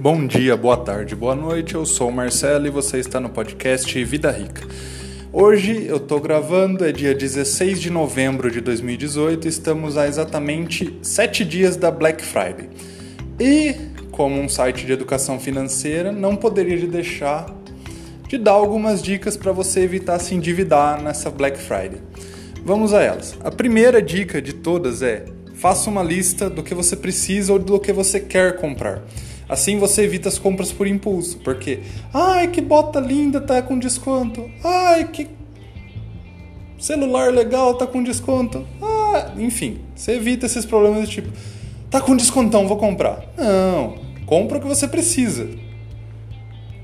Bom dia, boa tarde, boa noite. Eu sou o Marcelo e você está no podcast Vida Rica. Hoje eu estou gravando, é dia 16 de novembro de 2018, estamos a exatamente 7 dias da Black Friday. E, como um site de educação financeira, não poderia deixar de dar algumas dicas para você evitar se endividar nessa Black Friday. Vamos a elas. A primeira dica de todas é: faça uma lista do que você precisa ou do que você quer comprar. Assim você evita as compras por impulso, porque ai que bota linda tá com desconto, ai que celular legal tá com desconto, ah, enfim, você evita esses problemas de tipo tá com descontão, vou comprar. Não, compra o que você precisa.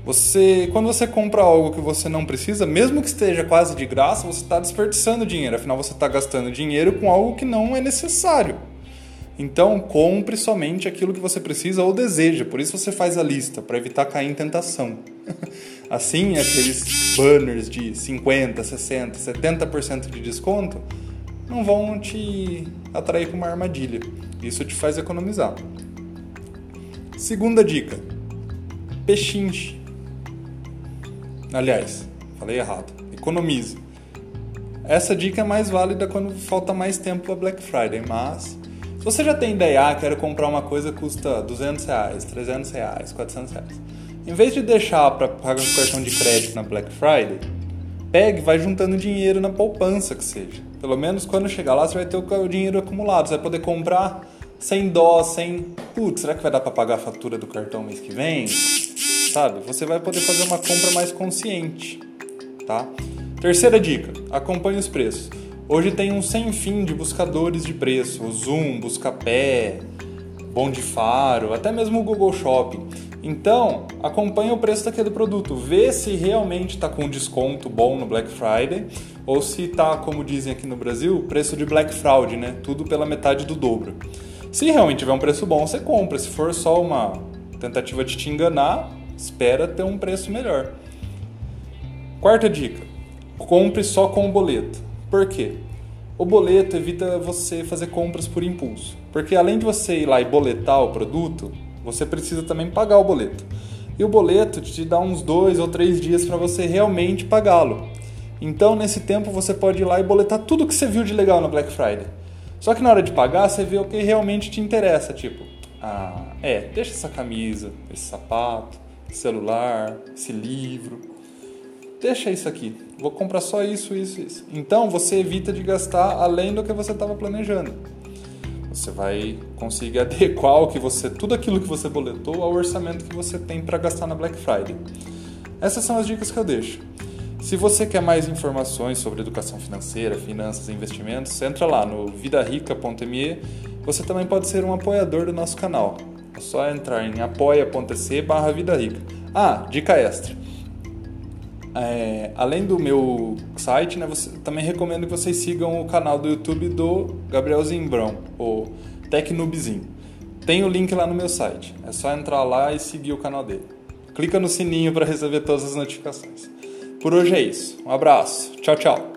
Você, quando você compra algo que você não precisa, mesmo que esteja quase de graça, você está desperdiçando dinheiro. Afinal, você está gastando dinheiro com algo que não é necessário. Então, compre somente aquilo que você precisa ou deseja. Por isso você faz a lista, para evitar cair em tentação. assim, aqueles banners de 50, 60, 70% de desconto não vão te atrair com uma armadilha. Isso te faz economizar. Segunda dica: pechinche. Aliás, falei errado. Economize. Essa dica é mais válida quando falta mais tempo para Black Friday, mas você já tem ideia, ah, quero comprar uma coisa que custa 200 reais, 300 reais, 400 reais. Em vez de deixar para pagar um cartão de crédito na Black Friday, pegue vai juntando dinheiro na poupança que seja. Pelo menos quando chegar lá você vai ter o dinheiro acumulado, você vai poder comprar sem dó, sem... Putz, será que vai dar para pagar a fatura do cartão mês que vem? Sabe? Você vai poder fazer uma compra mais consciente, tá? Terceira dica, acompanhe os preços. Hoje tem um sem fim de buscadores de preço, o Zoom, Buscapé, Bom de Faro, até mesmo o Google Shopping. Então, acompanhe o preço daquele produto, vê se realmente está com desconto bom no Black Friday ou se está, como dizem aqui no Brasil, preço de Black Fraud, né? Tudo pela metade do dobro. Se realmente tiver um preço bom, você compra. Se for só uma tentativa de te enganar, espera ter um preço melhor. Quarta dica: compre só com o boleto. Por quê? O boleto evita você fazer compras por impulso. Porque além de você ir lá e boletar o produto, você precisa também pagar o boleto. E o boleto te dá uns dois ou três dias para você realmente pagá-lo. Então, nesse tempo, você pode ir lá e boletar tudo que você viu de legal na Black Friday. Só que na hora de pagar, você vê o que realmente te interessa. Tipo, ah, é, deixa essa camisa, esse sapato, celular, esse livro deixa isso aqui, vou comprar só isso, isso, isso. Então você evita de gastar além do que você estava planejando. Você vai conseguir adequar o que você, tudo aquilo que você boletou ao orçamento que você tem para gastar na Black Friday. Essas são as dicas que eu deixo. Se você quer mais informações sobre educação financeira, finanças e investimentos, entra lá no vidarica.me. Você também pode ser um apoiador do nosso canal. É só entrar em apoia.se barra Ah, dica extra é, além do meu site, né, você, também recomendo que vocês sigam o canal do YouTube do Gabriel Zimbrão, o Tecnubzinho. Tem o link lá no meu site. É só entrar lá e seguir o canal dele. Clica no sininho para receber todas as notificações. Por hoje é isso. Um abraço. Tchau, tchau.